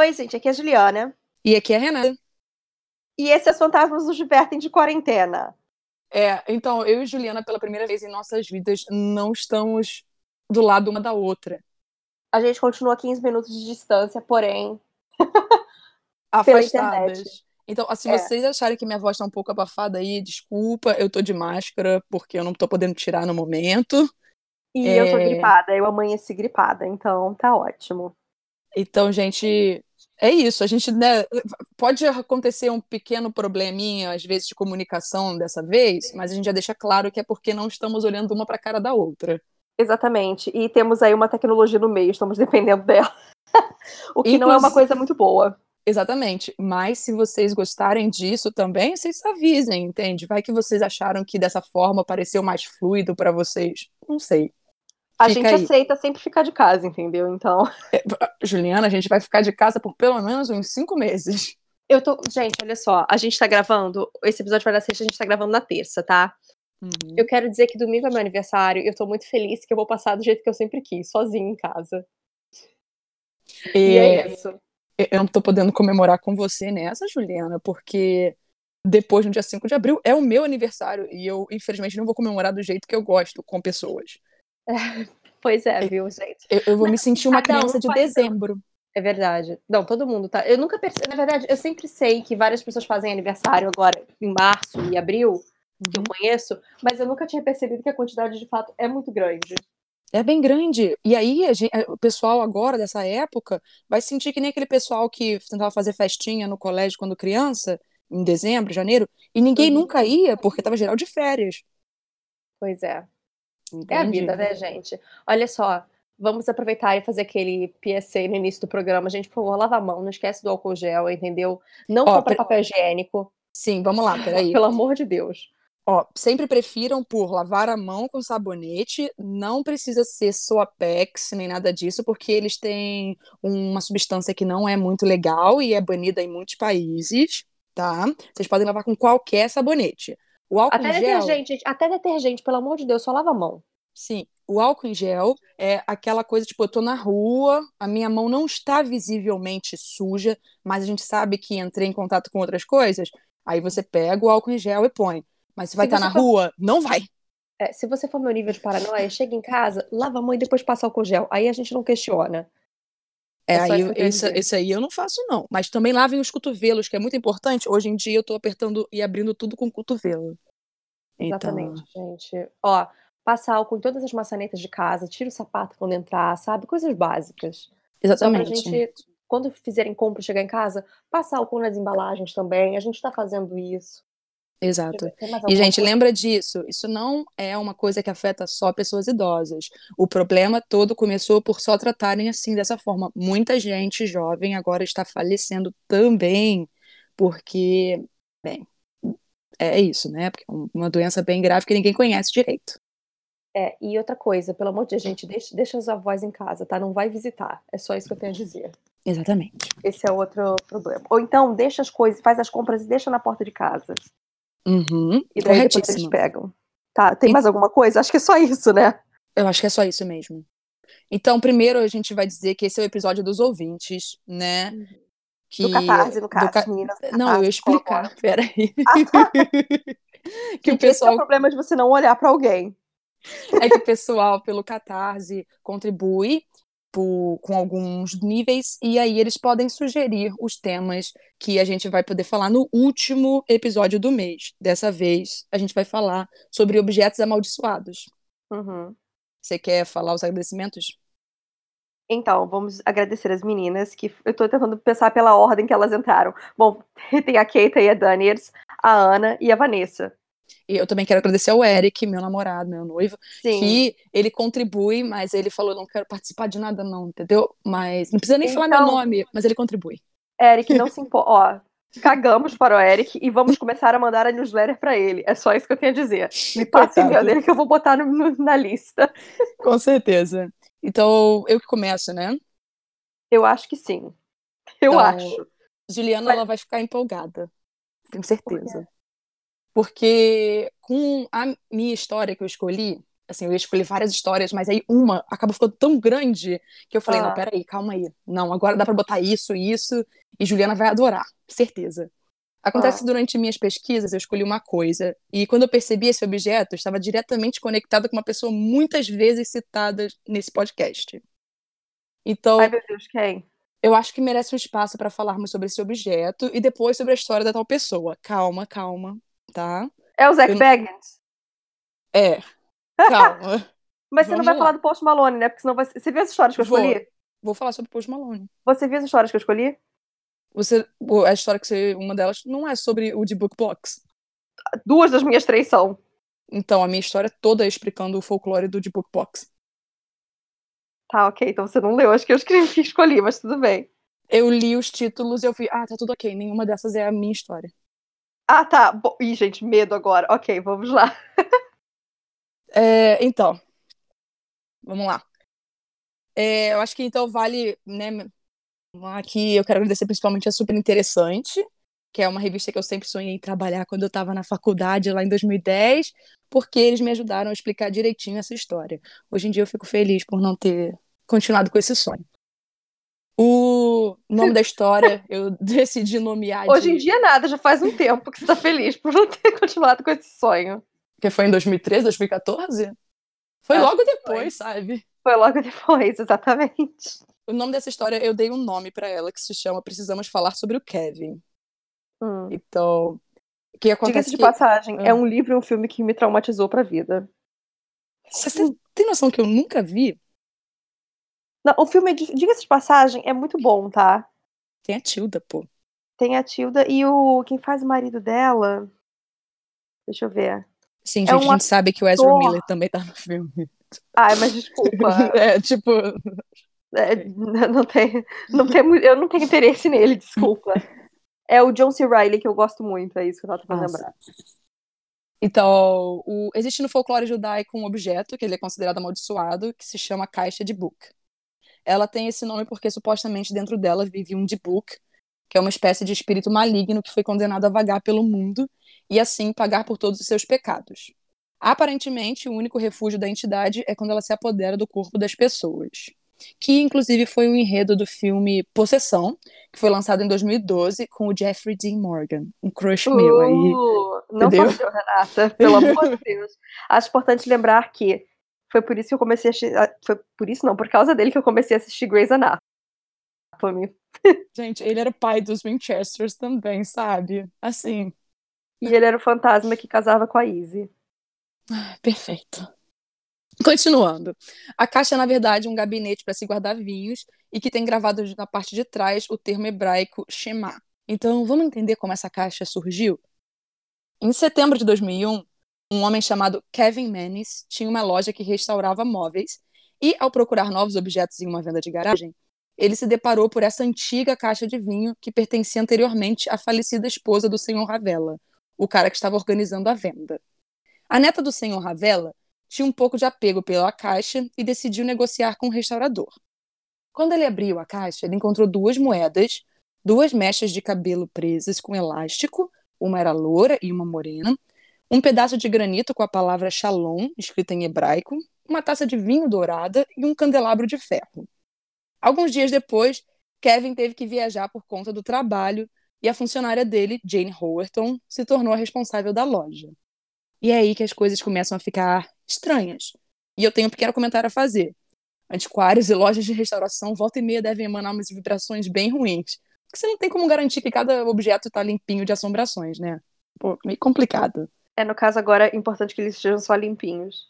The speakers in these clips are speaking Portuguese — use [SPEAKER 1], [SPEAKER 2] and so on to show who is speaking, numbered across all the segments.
[SPEAKER 1] Oi, gente, aqui é a Juliana.
[SPEAKER 2] E aqui é a Renata.
[SPEAKER 1] E esse é Fantasmas nos Divertem de Quarentena.
[SPEAKER 2] É, então, eu e Juliana, pela primeira vez em nossas vidas, não estamos do lado uma da outra.
[SPEAKER 1] A gente continua a 15 minutos de distância, porém.
[SPEAKER 2] afastadas. Então, assim,
[SPEAKER 1] É.
[SPEAKER 2] vocês acharem que minha voz tá um pouco abafada aí, desculpa, eu tô de máscara porque eu não tô podendo tirar no momento.
[SPEAKER 1] E eu tô
[SPEAKER 2] É.
[SPEAKER 1] gripada, eu amanheci gripada, então tá ótimo.
[SPEAKER 2] Então, gente, é isso. A gente, né, pode acontecer um pequeno probleminha, às vezes, de comunicação dessa vez, mas a gente já deixa claro que é porque não estamos olhando uma pra cara da outra.
[SPEAKER 1] Exatamente. E temos aí uma tecnologia no meio, estamos dependendo dela. o que não é uma
[SPEAKER 2] Inclusive-
[SPEAKER 1] coisa muito boa.
[SPEAKER 2] Exatamente. Mas se vocês gostarem disso também, vocês avisem, entende? Vai que vocês acharam que dessa forma pareceu mais fluido pra vocês. Não sei.
[SPEAKER 1] A
[SPEAKER 2] Fica
[SPEAKER 1] gente
[SPEAKER 2] aí.
[SPEAKER 1] aceita sempre ficar de casa, entendeu? Então.
[SPEAKER 2] Juliana, a gente vai ficar de casa por pelo menos uns cinco meses.
[SPEAKER 1] Eu tô. Gente, olha só, a gente tá gravando. Esse episódio vai dar sexta, a gente tá gravando na terça, tá?
[SPEAKER 2] Uhum.
[SPEAKER 1] Eu quero dizer que domingo é meu aniversário e eu tô muito feliz que eu vou passar do jeito que eu sempre quis, sozinha em casa. E é isso.
[SPEAKER 2] eu não tô podendo comemorar com você nessa, Juliana, porque depois, no dia 5 de abril, é o meu aniversário e eu, infelizmente, não vou comemorar do jeito que eu gosto, com pessoas.
[SPEAKER 1] Pois é, viu, gente?
[SPEAKER 2] Eu, eu vou me sentir uma
[SPEAKER 1] cada um
[SPEAKER 2] criança de dezembro.
[SPEAKER 1] É verdade. Não, todo mundo tá. Eu nunca percebi. Na verdade, eu sempre sei que várias pessoas fazem aniversário agora em março e abril, que eu
[SPEAKER 2] Uhum.
[SPEAKER 1] conheço, mas eu nunca tinha percebido que a quantidade de fato é muito grande.
[SPEAKER 2] É bem grande. E aí, a gen- o pessoal agora, dessa época, vai sentir que nem aquele pessoal que tentava fazer festinha no colégio quando criança, em dezembro, janeiro, e ninguém
[SPEAKER 1] Uhum.
[SPEAKER 2] nunca ia, porque tava geral de férias.
[SPEAKER 1] Pois é. É a vida, né, gente? Olha só, vamos aproveitar e fazer aquele PSA no início do programa. Gente, por favor, lava a mão, não esquece do álcool gel, entendeu? Não
[SPEAKER 2] Ó,
[SPEAKER 1] compra papel higiênico,
[SPEAKER 2] Sim, vamos lá, peraí.
[SPEAKER 1] pelo amor de Deus.
[SPEAKER 2] Ó, sempre prefiram por lavar a mão com sabonete, não precisa ser Soapex nem nada disso, porque eles têm uma substância que não é muito legal e é banida em muitos países, tá? Vocês podem lavar com qualquer sabonete. O álcool
[SPEAKER 1] Até
[SPEAKER 2] em gel,
[SPEAKER 1] detergente, gente, até detergente, pelo amor de Deus, só lava a mão.
[SPEAKER 2] sim, o álcool em gel é aquela coisa, tipo, eu tô na rua, a minha mão não está visivelmente suja, mas a gente sabe que entrei em contato com outras coisas, aí você pega o álcool em gel e põe. Mas se vai estar
[SPEAKER 1] você
[SPEAKER 2] na
[SPEAKER 1] for-
[SPEAKER 2] rua, não vai.
[SPEAKER 1] É, se você for meu nível de paranoia, chega em casa, lava a mão e depois passa álcool gel. Aí a gente não questiona.
[SPEAKER 2] É,
[SPEAKER 1] É
[SPEAKER 2] aí,
[SPEAKER 1] dizer.
[SPEAKER 2] isso aí eu não faço, não. Mas também lavem os cotovelos, que é muito importante. Hoje em dia eu tô apertando e abrindo tudo com o cotovelo. Então,
[SPEAKER 1] Exatamente, gente. Ó, passa álcool em todas as maçanetas de casa, tira o sapato quando entrar, sabe? Coisas básicas. Só pra
[SPEAKER 2] exatamente.
[SPEAKER 1] gente, quando fizerem compra e chegar em casa, passar álcool nas embalagens também. A gente tá fazendo isso.
[SPEAKER 2] Exato. E, gente,
[SPEAKER 1] coisa?
[SPEAKER 2] lembra disso. Isso não é uma coisa que afeta só pessoas idosas. O problema todo começou por só tratarem assim, dessa forma. Muita gente jovem agora está falecendo também, porque, bem, é isso, né? Porque é uma doença bem grave que ninguém conhece direito.
[SPEAKER 1] É, e outra coisa, pelo amor de Deus, gente, deixa, deixa os avós em casa, tá? Não vai visitar. É só isso que eu tenho a dizer.
[SPEAKER 2] Exatamente.
[SPEAKER 1] Esse é outro problema. Ou então, deixa as coisas, faz as compras e deixa na porta de casa.
[SPEAKER 2] Uhum.
[SPEAKER 1] E daí depois eles pegam. Tá, tem mais alguma coisa? Acho que é só isso, né?
[SPEAKER 2] Eu acho que é só isso mesmo. Então, primeiro a gente vai dizer que esse é o episódio dos ouvintes, né? Que...
[SPEAKER 1] Do catarse, no
[SPEAKER 2] do
[SPEAKER 1] caso,
[SPEAKER 2] ca-
[SPEAKER 1] as meninas. do
[SPEAKER 2] Não, eu ia
[SPEAKER 1] Catarse,
[SPEAKER 2] explicar. Peraí.
[SPEAKER 1] Ah, tá.
[SPEAKER 2] que o
[SPEAKER 1] Gente, Esse é o
[SPEAKER 2] pessoal
[SPEAKER 1] problema de você não olhar pra alguém.
[SPEAKER 2] é que o pessoal pelo Catarse contribui por- com alguns níveis e aí eles podem sugerir os temas que a gente vai poder falar no último episódio do mês. Dessa vez a gente vai falar sobre objetos amaldiçoados.
[SPEAKER 1] Uhum.
[SPEAKER 2] Você quer falar os agradecimentos?
[SPEAKER 1] Então, vamos agradecer as meninas, que eu tô tentando pensar pela ordem que elas entraram. Bom, tem a Keita e a Daniels, a Ana e a Vanessa.
[SPEAKER 2] E eu também quero agradecer ao Eric, meu namorado, meu noivo,
[SPEAKER 1] Sim.
[SPEAKER 2] que ele contribui, mas ele falou, não quero participar de nada não, entendeu? Mas não precisa nem falar meu
[SPEAKER 1] Então-
[SPEAKER 2] nome, mas ele contribui.
[SPEAKER 1] Eric, não se importa. Ó, cagamos para o Eric e vamos começar a mandar a newsletter pra ele. É só isso que eu tenho a dizer. Me passe o e-mail dele que eu vou botar no- no- na lista.
[SPEAKER 2] Com certeza. Então, eu que começo, né?
[SPEAKER 1] Eu acho que sim. Eu
[SPEAKER 2] Então,
[SPEAKER 1] acho.
[SPEAKER 2] Juliana,
[SPEAKER 1] Vai-
[SPEAKER 2] ela vai ficar empolgada. Tenho certeza. Porque com a minha história que eu escolhi, assim, eu escolhi várias histórias, mas aí uma acabou ficando tão grande que eu falei,
[SPEAKER 1] Ah.
[SPEAKER 2] não, peraí, calma aí. Não, agora dá pra botar isso, isso, e Juliana vai adorar, certeza. Acontece
[SPEAKER 1] Ah.
[SPEAKER 2] que durante minhas pesquisas eu escolhi uma coisa, e quando eu percebi esse objeto, estava diretamente conectado com uma pessoa muitas vezes citada nesse podcast. Então,
[SPEAKER 1] Ai, meu Deus, quem?
[SPEAKER 2] eu acho que merece um espaço para falarmos sobre esse objeto e depois sobre a história da tal pessoa. Calma, calma, tá?
[SPEAKER 1] É o Zac
[SPEAKER 2] Eu-
[SPEAKER 1] Baggins?
[SPEAKER 2] É. Calma.
[SPEAKER 1] Mas você não
[SPEAKER 2] Vamos
[SPEAKER 1] vai
[SPEAKER 2] lá.
[SPEAKER 1] falar do Post Malone, né? Porque senão vai... Você viu as histórias que eu
[SPEAKER 2] Vou.
[SPEAKER 1] escolhi?
[SPEAKER 2] Vou falar sobre Post Malone.
[SPEAKER 1] Você viu as histórias que eu escolhi?
[SPEAKER 2] Você, o- a história que você, uma delas não é sobre o de Book Box.
[SPEAKER 1] Duas das minhas três são.
[SPEAKER 2] Então, a minha história toda é explicando o folclore do de Book Box.
[SPEAKER 1] Tá, ok. Então você não leu as que eu escrevi escolhi, mas tudo bem.
[SPEAKER 2] Eu li os títulos e eu vi, ah, tá tudo ok, nenhuma dessas é a minha história.
[SPEAKER 1] Ah, tá. Bo... Ih, gente, medo agora. Ok, vamos lá.
[SPEAKER 2] É, então, vamos lá. É, eu acho que então vale, né, aqui eu quero agradecer principalmente a Super Interessante, que é uma revista que eu sempre sonhei trabalhar quando eu estava na faculdade lá em 2010, porque eles me ajudaram a explicar direitinho essa história. Hoje em dia eu fico feliz por não ter continuado com esse sonho. O nome da história eu decidi nomear
[SPEAKER 1] Hoje
[SPEAKER 2] de...
[SPEAKER 1] em dia nada, já faz um tempo que você tá feliz por não ter continuado com esse sonho.
[SPEAKER 2] que foi em 2013, 2014? Foi
[SPEAKER 1] Acho
[SPEAKER 2] logo depois, sabe?
[SPEAKER 1] Foi logo depois, exatamente.
[SPEAKER 2] O nome dessa história, eu dei um nome pra ela que se chama Precisamos Falar sobre o Kevin.
[SPEAKER 1] Hum.
[SPEAKER 2] Então, o que acontece
[SPEAKER 1] Diga-se de
[SPEAKER 2] que...
[SPEAKER 1] passagem,
[SPEAKER 2] Ah.
[SPEAKER 1] é um livro e um filme que me traumatizou pra vida.
[SPEAKER 2] Você tem noção que eu nunca vi?
[SPEAKER 1] Não, o filme, diga-se de passagem, é muito bom, tá?
[SPEAKER 2] Tem a Tilda, pô.
[SPEAKER 1] Tem a Tilda e o. Quem faz o marido dela? Deixa eu ver.
[SPEAKER 2] Sim,
[SPEAKER 1] É
[SPEAKER 2] gente,
[SPEAKER 1] um
[SPEAKER 2] a gente sabe que o Ezra
[SPEAKER 1] ator.
[SPEAKER 2] Miller também tá no filme.
[SPEAKER 1] Ai, mas desculpa.
[SPEAKER 2] é, tipo...
[SPEAKER 1] É, não tem, não tem, eu não tenho interesse nele, desculpa. É o John C. Reilly que eu gosto muito, é isso que eu tava tentando lembrar.
[SPEAKER 2] Então, o... existe no folclore judaico um objeto, que ele é considerado amaldiçoado, que se chama caixa de Book. Ela tem esse nome porque supostamente dentro dela vive um Dibuk, que é uma espécie de espírito maligno que foi condenado a vagar pelo mundo e assim pagar por todos os seus pecados. Aparentemente, o único refúgio da entidade é quando ela se apodera do corpo das pessoas. Que inclusive foi o enredo do filme Possessão, que foi lançado em 2012 com o Jeffrey Dean Morgan, um crush meu aí.
[SPEAKER 1] Uh, não
[SPEAKER 2] entendeu?
[SPEAKER 1] sou eu, Renata, pelo amor de Deus. Acho importante lembrar que foi por isso que eu comecei a assistir. ah, Foi por isso, não, por causa dele que eu comecei a assistir Grey's Anatomy.
[SPEAKER 2] Gente, ele era o pai dos Winchesters também, sabe? Assim,
[SPEAKER 1] E ele era o fantasma que casava com a Izzy.
[SPEAKER 2] Perfeito. Continuando. A caixa é, na verdade, um gabinete para se guardar vinhos e que tem gravado na parte de trás o termo hebraico Shema. Então, vamos entender como essa caixa surgiu? Em setembro de 2001, um homem chamado Kevin Manis tinha uma loja que restaurava móveis e, ao procurar novos objetos em uma venda de garagem, ele se deparou por essa antiga caixa de vinho que pertencia anteriormente à falecida esposa do senhor Ravella, o cara que estava organizando a venda. A neta do senhor Ravella tinha um pouco de apego pela caixa e decidiu negociar com o restaurador. Quando ele abriu a caixa, ele encontrou duas moedas, duas mechas de cabelo presas com elástico, uma era loura e uma morena, um pedaço de granito com a palavra Shalom, escrita em hebraico, uma taça de vinho dourada e um candelabro de ferro. Alguns dias depois, Kevin teve que viajar por conta do trabalho e a funcionária dele, Jane Howerton, se tornou a responsável da loja. E é aí que as coisas começam a ficar estranhas. E eu tenho um pequeno comentário a fazer. Antiquários e lojas de restauração volta e meia devem emanar umas vibrações bem ruins. Porque você não tem como garantir que cada objeto está limpinho de assombrações, né? Pô, meio complicado.
[SPEAKER 1] É, no caso, agora é importante que eles estejam só limpinhos.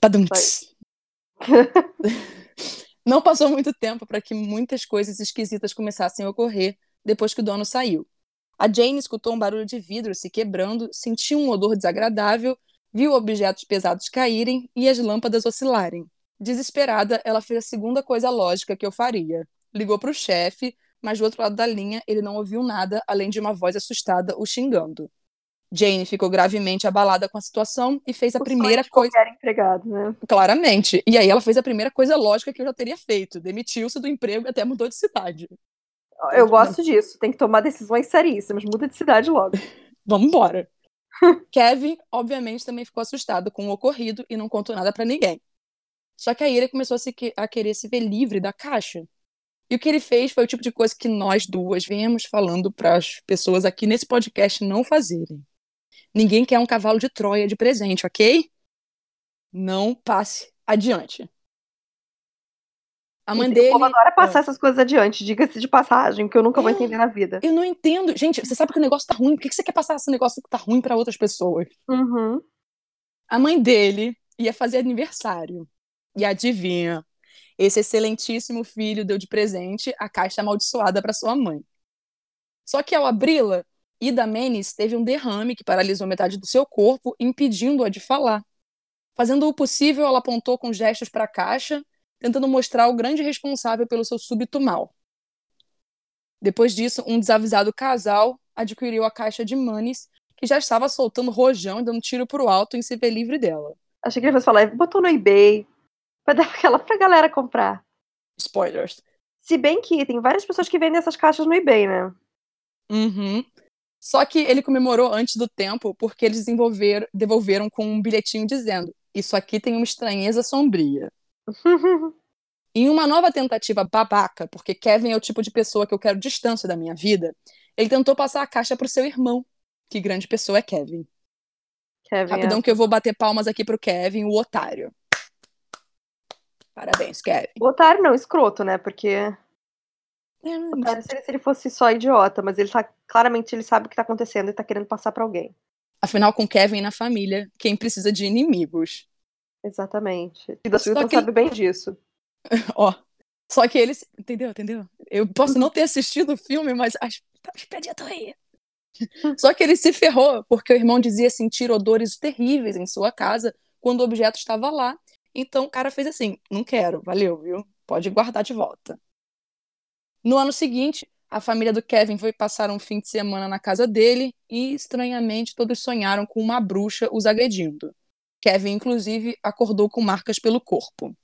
[SPEAKER 2] Padumts. Não passou muito tempo para que muitas coisas esquisitas começassem a ocorrer depois que o dono saiu. A Jane escutou um barulho de vidro se quebrando, sentiu um odor desagradável, viu objetos pesados caírem e as lâmpadas oscilarem. Desesperada, ela fez a segunda coisa lógica que eu faria. Ligou para o chefe, mas do outro lado da linha ele não ouviu nada além de uma voz assustada o xingando. Jane ficou gravemente abalada com a situação e fez a
[SPEAKER 1] O
[SPEAKER 2] primeira coisa.
[SPEAKER 1] empregado, né?
[SPEAKER 2] Claramente. E aí ela fez a primeira coisa lógica que eu já teria feito. Demitiu-se do emprego e até mudou de cidade.
[SPEAKER 1] Eu gosto disso. Tem que tomar decisões seríssimas. Muda de cidade logo.
[SPEAKER 2] Vamos embora. Kevin, obviamente, também ficou assustado com o ocorrido e não contou nada para ninguém. Só que aí ele começou a, se, a querer se ver livre da caixa. E o que ele fez foi o tipo de coisa que nós duas viemos falando para as pessoas aqui nesse podcast não fazerem. Ninguém quer um cavalo de Troia de presente, ok? Não passe adiante. A mãe dele.
[SPEAKER 1] O povo adora passar
[SPEAKER 2] Ah,
[SPEAKER 1] essas coisas adiante, diga-se de passagem, que eu nunca vou
[SPEAKER 2] É.
[SPEAKER 1] entender na vida.
[SPEAKER 2] eu não entendo. Gente, você sabe que o negócio tá ruim. Por que que você quer passar esse negócio que tá ruim para outras pessoas?
[SPEAKER 1] Uhum.
[SPEAKER 2] A mãe dele ia fazer aniversário. E adivinha? Esse excelentíssimo filho deu de presente a caixa amaldiçoada para sua mãe. Só que ao abri-la, Ida Menes teve um derrame que paralisou metade do seu corpo, impedindo-a de falar. Fazendo o possível, ela apontou com gestos para a caixa, tentando mostrar o grande responsável pelo seu súbito mal. Depois disso, um desavisado casal adquiriu a caixa de Manes, que já estava soltando rojão e dando tiro pro alto em se ver livre dela.
[SPEAKER 1] Achei que ele fosse falar, botou no eBay, pra dar aquela pra galera comprar.
[SPEAKER 2] Spoilers.
[SPEAKER 1] Se bem que tem várias pessoas que vendem essas caixas no eBay, né?
[SPEAKER 2] Uhum. Só que ele comemorou antes do tempo porque eles devolveram com um bilhetinho dizendo: Isso aqui tem uma estranheza sombria. Em uma nova tentativa babaca, porque Kevin é o tipo de pessoa que eu quero distância da minha vida, ele tentou passar a caixa pro seu irmão. Que grande pessoa é Kevin.
[SPEAKER 1] Kevin,
[SPEAKER 2] Rapidão
[SPEAKER 1] é.
[SPEAKER 2] que eu vou bater palmas aqui pro Kevin, o otário. Parabéns, Kevin.
[SPEAKER 1] O otário não, escroto, né? Porque
[SPEAKER 2] É,
[SPEAKER 1] otário seria se ele fosse só idiota, mas ele tá. Claramente ele sabe o que tá acontecendo e tá querendo passar pra alguém.
[SPEAKER 2] Afinal, com Kevin na família, quem precisa de inimigos?
[SPEAKER 1] Exatamente. E da
[SPEAKER 2] Só
[SPEAKER 1] Silton
[SPEAKER 2] que-
[SPEAKER 1] sabe bem disso.
[SPEAKER 2] Ó. Só que eles. Entendeu? Entendeu? Eu posso não ter assistido o filme, mas as, as piadinhas estão aí. Só que ele se ferrou, porque o irmão dizia sentir odores terríveis em sua casa quando o objeto estava lá. Então o cara fez assim: não quero, valeu, viu? Pode guardar de volta. No ano seguinte, a família do Kevin foi passar um fim de semana na casa dele e, estranhamente, todos sonharam com uma bruxa os agredindo. Kevin, inclusive, acordou com marcas pelo corpo.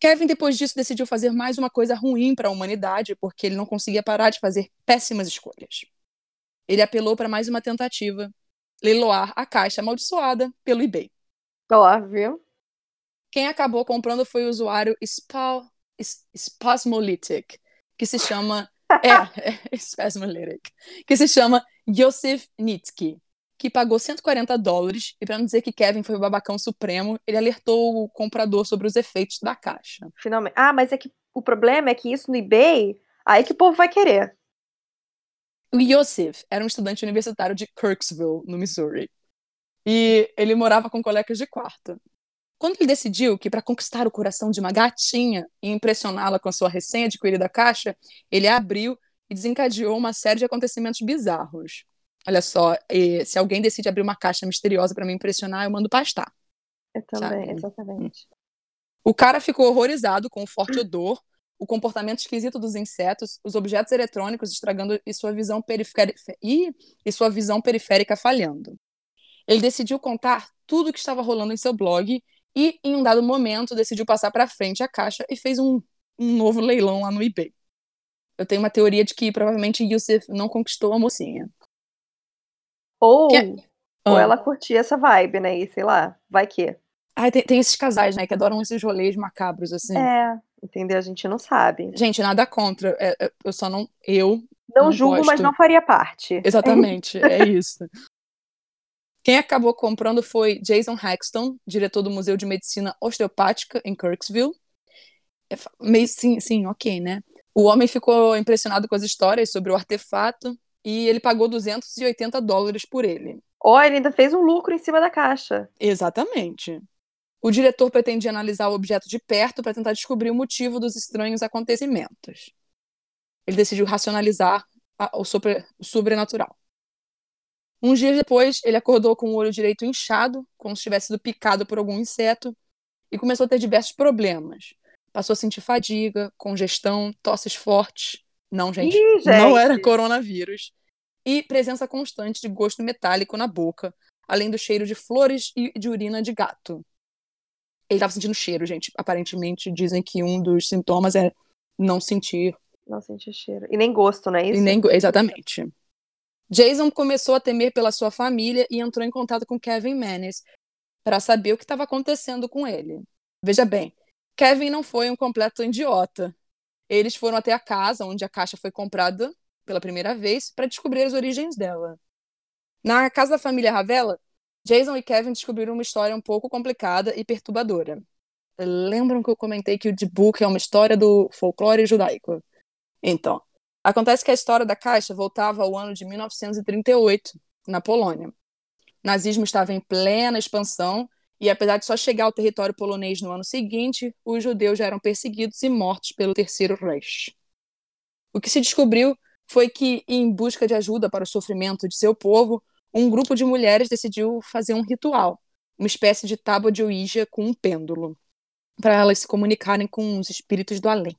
[SPEAKER 2] Kevin, depois disso, decidiu fazer mais uma coisa ruim para a humanidade, porque ele não conseguia parar de fazer péssimas escolhas. Ele apelou para mais uma tentativa: leiloar a caixa amaldiçoada pelo eBay.
[SPEAKER 1] Ó, viu?
[SPEAKER 2] Quem acabou comprando foi o usuário Spal, S- Spasmolytic, que se chama. é, é, Spasmolytic, que se chama Yosef Nitsky, que pagou 140 dólares, e para não dizer que Kevin foi o babacão supremo, ele alertou o comprador sobre os efeitos da caixa.
[SPEAKER 1] Finalmente. Ah, mas é que o problema é que isso no eBay, aí que o povo vai querer.
[SPEAKER 2] O Yosef era um estudante universitário de Kirksville, no Missouri. E ele morava com colegas de quarto. Quando ele decidiu que para conquistar o coração de uma gatinha e impressioná-la com a sua recém-adquirida caixa, ele abriu e desencadeou uma série de acontecimentos bizarros. Olha só, e se alguém decide abrir uma caixa misteriosa para me impressionar, eu mando pastar.
[SPEAKER 1] Eu também,
[SPEAKER 2] Sabe?
[SPEAKER 1] exatamente.
[SPEAKER 2] O cara ficou horrorizado com o forte odor, o comportamento esquisito dos insetos, os objetos eletrônicos estragando e sua visão periférica e, e sua visão periférica falhando. Ele decidiu contar tudo o que estava rolando em seu blog e, em um dado momento, decidiu passar para frente a caixa e fez um, um novo leilão lá no eBay. Eu tenho uma teoria de que provavelmente Yusuf não conquistou a mocinha.
[SPEAKER 1] Ou,
[SPEAKER 2] Que-
[SPEAKER 1] ou
[SPEAKER 2] Ah.
[SPEAKER 1] ela curtia essa vibe, né? E sei lá, vai que.
[SPEAKER 2] Ai, tem, tem esses casais, né, que adoram esses rolês macabros, assim.
[SPEAKER 1] É, entendeu? A gente não sabe.
[SPEAKER 2] Gente, nada contra. é- é- eu só não. Eu
[SPEAKER 1] Não,
[SPEAKER 2] Não
[SPEAKER 1] julgo, mas
[SPEAKER 2] gosto.
[SPEAKER 1] não faria parte.
[SPEAKER 2] Exatamente, é isso. Quem acabou comprando foi Jason Haxton, diretor do Museu de Medicina Osteopática em Kirksville. É meio sim, sim, ok, né? O homem ficou impressionado com as histórias sobre o artefato e ele pagou 280 dólares por ele.
[SPEAKER 1] Ó, ele ainda fez um lucro em cima da caixa.
[SPEAKER 2] Exatamente. O diretor pretendia analisar o objeto de perto para tentar descobrir o motivo dos estranhos acontecimentos. Ele decidiu racionalizar a- o, sobre- o sobrenatural. Uns dias depois, ele acordou com o olho direito inchado, como se tivesse sido picado por algum inseto, e começou a ter diversos problemas. Passou a sentir fadiga, congestão, tosses fortes. Não, gente,
[SPEAKER 1] Ih,
[SPEAKER 2] não
[SPEAKER 1] gente.
[SPEAKER 2] era coronavírus. E presença constante de gosto metálico na boca, além do cheiro de flores e de urina de gato. Ele estava sentindo cheiro, gente. Aparentemente, dizem que um dos sintomas é não sentir
[SPEAKER 1] Não senti cheiro. E nem gosto, não é isso?
[SPEAKER 2] e nem exatamente. Jason começou a temer pela sua família e entrou em contato com Kevin Manis para saber o que estava acontecendo com ele. Veja bem, Kevin não foi um completo idiota. Eles foram até a casa onde a caixa foi comprada pela primeira vez para descobrir as origens dela. Na casa da família Ravella, Jason e Kevin descobriram uma história um pouco complicada e perturbadora. Lembram que eu comentei que o The Book é uma história do folclore judaico? Então, acontece que a história da caixa voltava ao ano de 1938, na Polônia. O nazismo estava em plena expansão e, apesar de só chegar ao território polonês no ano seguinte, os judeus já eram perseguidos e mortos pelo Terceiro Reich. O que se descobriu foi que, em busca de ajuda para o sofrimento de seu povo, um grupo de mulheres decidiu fazer um ritual, uma espécie de tábua de Ouija com um pêndulo, para elas se comunicarem com os espíritos do além.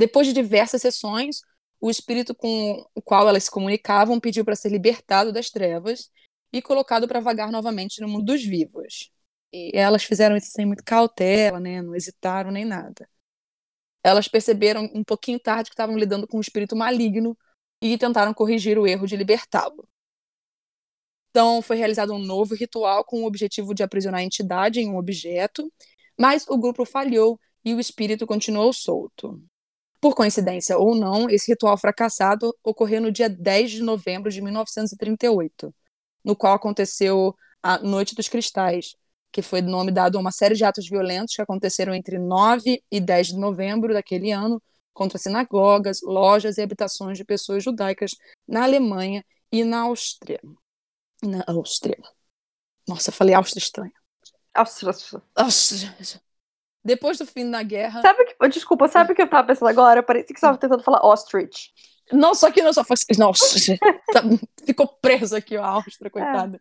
[SPEAKER 2] Depois de diversas sessões, o espírito com o qual elas se comunicavam pediu para ser libertado das trevas e colocado para vagar novamente no mundo dos vivos. E elas fizeram isso sem muita cautela, né? não hesitaram nem nada. Elas perceberam um pouquinho tarde que estavam lidando com um espírito maligno e tentaram corrigir o erro de libertá-lo. Então, foi realizado um novo ritual com o objetivo de aprisionar a entidade em um objeto, mas o grupo falhou e o espírito continuou solto. Por coincidência ou não, esse ritual fracassado ocorreu no dia 10 de novembro de 1938, no qual aconteceu a Noite dos Cristais, que foi nome dado a uma série de atos violentos que aconteceram entre 9 e 10 de novembro daquele ano contra sinagogas, lojas e habitações de pessoas judaicas na Alemanha e na Áustria na Áustria. Nossa, falei Áustria estranho.
[SPEAKER 1] Áustria.
[SPEAKER 2] Áustria. Depois do fim da guerra.
[SPEAKER 1] Sabe que, desculpa, sabe o que eu tava pensando agora? Parecia que você estava tentando falar ostrich.
[SPEAKER 2] Não, só que não só foi. Não, tá, ficou preso aqui a Áustria, é. coitada. É.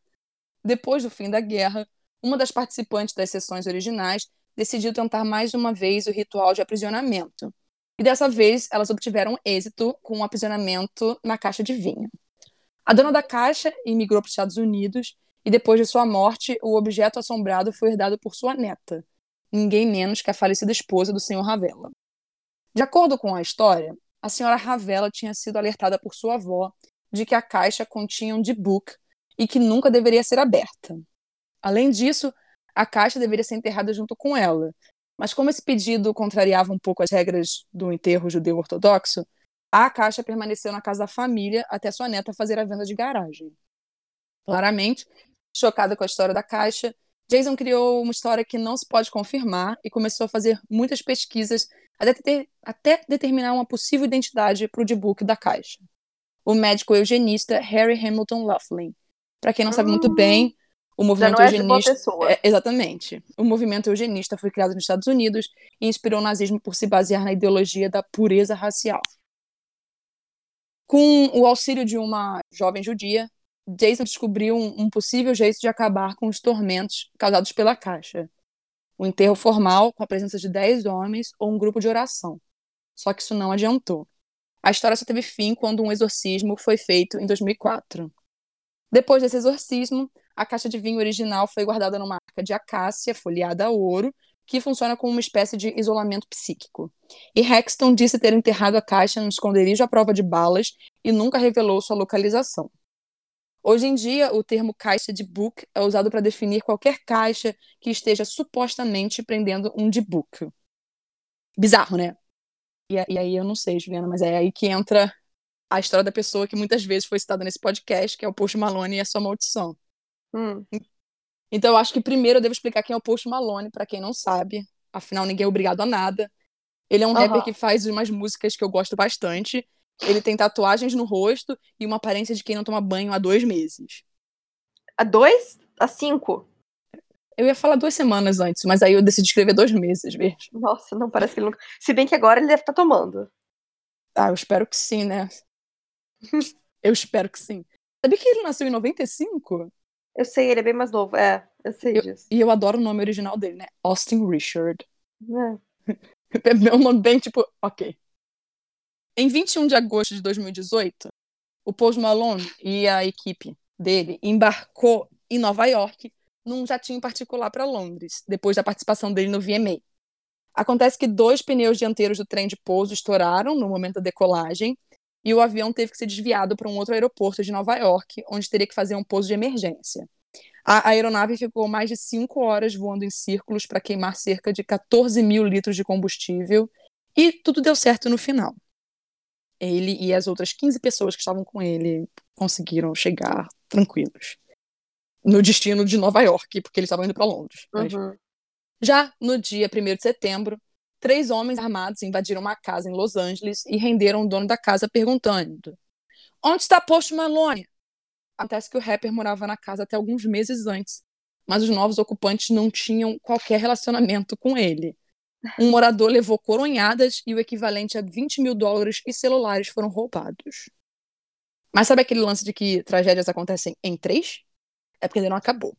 [SPEAKER 2] Depois do fim da guerra, uma das participantes das sessões originais decidiu tentar mais uma vez o ritual de aprisionamento. E dessa vez elas obtiveram êxito com o um aprisionamento na caixa de vinho. A dona da caixa imigrou para os Estados Unidos e depois de sua morte, o objeto assombrado foi herdado por sua neta, ninguém menos que a falecida esposa do Sr. Ravella. De acordo com a história, a senhora Ravella tinha sido alertada por sua avó de que a caixa continha um D-Book e que nunca deveria ser aberta. Além disso, a caixa deveria ser enterrada junto com ela, mas como esse pedido contrariava um pouco as regras do enterro judeu ortodoxo, a caixa permaneceu na casa da família até sua neta fazer a venda de garagem. Claramente, chocada com a história da caixa, Jason criou uma história que não se pode confirmar e começou a fazer muitas pesquisas até, ter, até determinar uma possível identidade para o D-Book da caixa. O médico eugenista Harry Hamilton Laughlin. Para quem não sabe muito bem, o movimento
[SPEAKER 1] é
[SPEAKER 2] eugenista. É, exatamente. O movimento eugenista foi criado nos Estados Unidos e inspirou o nazismo por se basear na ideologia da pureza racial. Com o auxílio de uma jovem judia, Jason descobriu um, um possível jeito de acabar com os tormentos causados pela caixa. O um enterro formal, com a presença de 10 homens ou um grupo de oração. Só que isso não adiantou. A história só teve fim quando um exorcismo foi feito em 2004. Depois desse exorcismo, a caixa de vinho original foi guardada numa arca de acácia folheada a ouro que funciona como uma espécie de isolamento psíquico. E Hexton disse ter enterrado a caixa no esconderijo à prova de balas e nunca revelou sua localização. Hoje em dia, o termo caixa de book é usado para definir qualquer caixa que esteja supostamente prendendo um de book. Bizarro, né? E, e, aí eu não sei, Juliana, mas é aí que entra a história da pessoa que muitas vezes foi citada nesse podcast, que é o Post Malone e a sua maldição.
[SPEAKER 1] Hum.
[SPEAKER 2] Então, eu acho que primeiro eu devo explicar quem é o Post Malone, para quem não sabe. Afinal, ninguém é obrigado a nada. Ele é um uhum. rapper que faz umas músicas que eu gosto bastante. Ele tem tatuagens no rosto e uma aparência de quem não toma banho há dois meses.
[SPEAKER 1] Há dois? Há cinco?
[SPEAKER 2] Eu ia falar duas semanas antes, mas aí eu decidi escrever dois meses mesmo.
[SPEAKER 1] Nossa, não parece que ele nunca. Se bem que agora ele deve estar tá tomando.
[SPEAKER 2] Ah, eu espero que sim, né? eu espero que sim. Sabia que ele nasceu em 95?
[SPEAKER 1] Eu sei, ele é bem mais novo. É, eu sei
[SPEAKER 2] eu,
[SPEAKER 1] disso.
[SPEAKER 2] E eu adoro o nome original dele, né? Austin Richard. É. é um nome bem tipo, ok. Em 21 de agosto de 2018, o Post Malone e a equipe dele embarcou em Nova York num jatinho particular para Londres, depois da participação dele no VMA. Acontece que dois pneus dianteiros do trem de pouso estouraram no momento da decolagem e o avião teve que ser desviado para um outro aeroporto de Nova York, onde teria que fazer um pouso de emergência. A aeronave ficou mais de cinco horas voando em círculos para queimar cerca de 14 mil litros de combustível e tudo deu certo no final. Ele e as outras 15 pessoas que estavam com ele conseguiram chegar tranquilos no destino de Nova York, porque eles estavam indo para Londres. Uhum. Já no dia 1 de setembro, três homens armados invadiram uma casa em Los Angeles e renderam o dono da casa perguntando: Onde está Post Malone? Acontece que o rapper morava na casa até alguns meses antes, mas os novos ocupantes não tinham qualquer relacionamento com ele. Um morador levou coronhadas e o equivalente a 20 mil dólares e celulares foram roubados. Mas sabe aquele lance de que tragédias acontecem em três? É porque ainda não acabou.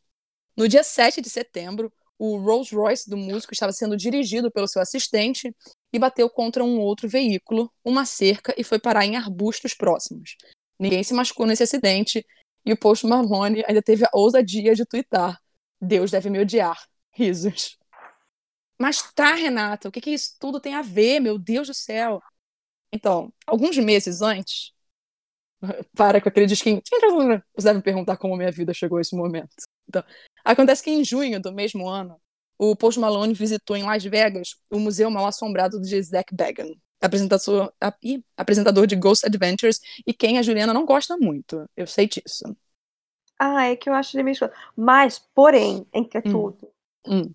[SPEAKER 2] No dia 7 de setembro, o Rolls Royce do músico estava sendo dirigido pelo seu assistente e bateu contra um outro veículo, uma cerca, e foi parar em arbustos próximos. Ninguém se machucou nesse acidente e o Post Malone ainda teve a ousadia de twittar: Deus deve me odiar. Risos. Mas tá, Renata, o que, que isso tudo tem a ver? Meu Deus do céu. Então, alguns meses antes, para com aquele disquinho. Você deve perguntar como minha vida chegou a esse momento. Então, acontece que em junho do mesmo ano, o Post Malone visitou em Las Vegas o Museu Mal Assombrado de Zach Bagan, apresentador, apresentador de Ghost Adventures, e quem a Juliana não gosta muito. Eu sei disso.
[SPEAKER 1] Ah, é que eu acho ele meio Mas, porém, entretudo, hum. hum.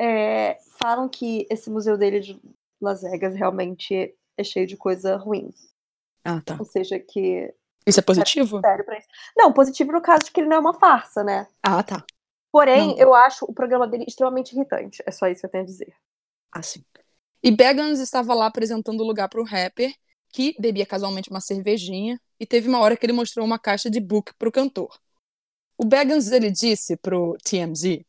[SPEAKER 1] É, falam que esse museu dele de Las Vegas realmente é cheio de coisa ruim.
[SPEAKER 2] Ah, tá.
[SPEAKER 1] Ou seja, que.
[SPEAKER 2] Isso é positivo?
[SPEAKER 1] Sério pra isso. Não, positivo no caso de que ele não é uma farsa, né?
[SPEAKER 2] Ah, tá.
[SPEAKER 1] Porém, não. eu acho o programa dele extremamente irritante. É só isso que eu tenho a dizer.
[SPEAKER 2] Ah, sim. E Begans estava lá apresentando o lugar pro rapper, que bebia casualmente uma cervejinha, e teve uma hora que ele mostrou uma caixa de book pro cantor. O Begans, ele disse pro TMZ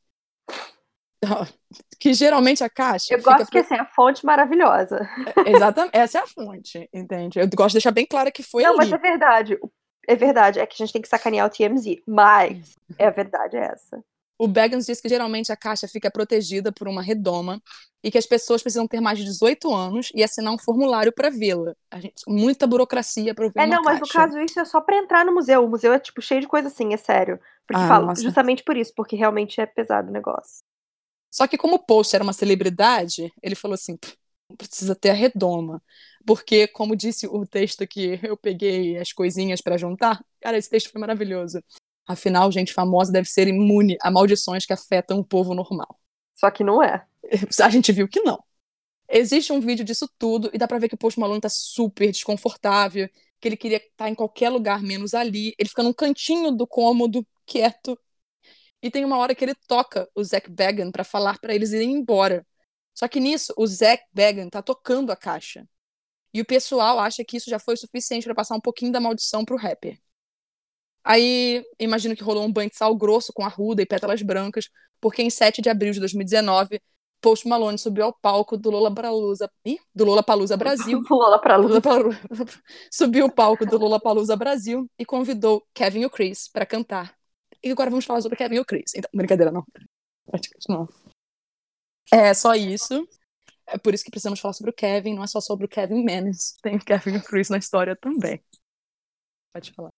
[SPEAKER 2] que geralmente a caixa.
[SPEAKER 1] Eu gosto que assim, a fonte maravilhosa.
[SPEAKER 2] É, exatamente, essa é a fonte, entende? Eu gosto de deixar bem claro que foi
[SPEAKER 1] Não,
[SPEAKER 2] ali.
[SPEAKER 1] mas é verdade. É verdade, é que a gente tem que sacanear o TMZ, mas é a verdade é essa.
[SPEAKER 2] O Bagans diz que geralmente a caixa fica protegida por uma redoma e que as pessoas precisam ter mais de 18 anos e assinar um formulário para vê-la. Muita burocracia para ver
[SPEAKER 1] É, não, mas no caso isso é só para entrar no museu. O museu é tipo cheio de coisa assim, é sério. Porque ah, falo, justamente por isso, porque realmente é pesado o negócio.
[SPEAKER 2] Só que como o Post era uma celebridade, ele falou assim, precisa ter a redoma. Porque, como disse o texto que eu peguei as coisinhas para juntar, cara, esse texto foi maravilhoso. Afinal, gente famosa deve ser imune a maldições que afetam o povo normal.
[SPEAKER 1] Só que não é.
[SPEAKER 2] A gente viu que não. Existe um vídeo disso tudo e dá pra ver que o Post Malone tá super desconfortável, que ele queria estar em qualquer lugar menos ali. Ele fica num cantinho do cômodo, quieto, e tem uma hora que ele toca o Zack Bagan para falar para eles irem embora. Só que nisso, o Zack Bagan tá tocando a caixa. E o pessoal acha que isso já foi o suficiente para passar um pouquinho da maldição pro rapper. Aí, imagino que rolou um banho de sal grosso com arruda e pétalas brancas, porque em 7 de abril de 2019, Post Malone subiu ao palco do Lola Palusa, Ih, do Lola Palusa Brasil.
[SPEAKER 1] Lola Palusa.
[SPEAKER 2] subiu o palco do Lola Palusa Brasil e convidou Kevin e o Chris para cantar e agora vamos falar sobre Kevin e o Chris. Então, brincadeira, não. não. É só isso. É por isso que precisamos falar sobre o Kevin, não é só sobre o Kevin Menes. Tem o Kevin e o Chris na história também. Pode falar.